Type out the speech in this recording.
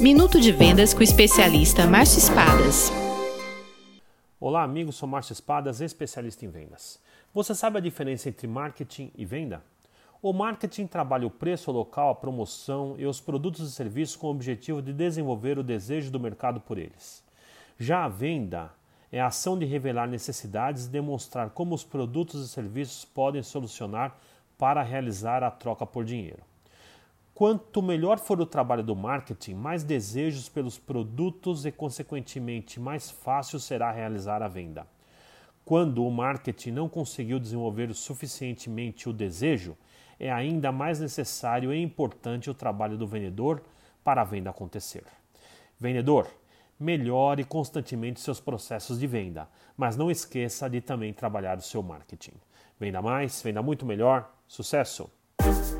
Minuto de Vendas com o especialista Márcio Espadas. Olá, amigos, sou Márcio Espadas, especialista em vendas. Você sabe a diferença entre marketing e venda? O marketing trabalha o preço local, a promoção e os produtos e serviços com o objetivo de desenvolver o desejo do mercado por eles. Já a venda é a ação de revelar necessidades e demonstrar como os produtos e serviços podem solucionar para realizar a troca por dinheiro. Quanto melhor for o trabalho do marketing, mais desejos pelos produtos e, consequentemente, mais fácil será realizar a venda. Quando o marketing não conseguiu desenvolver suficientemente o desejo, é ainda mais necessário e importante o trabalho do vendedor para a venda acontecer. Vendedor, melhore constantemente seus processos de venda, mas não esqueça de também trabalhar o seu marketing. Venda mais, venda muito melhor. Sucesso!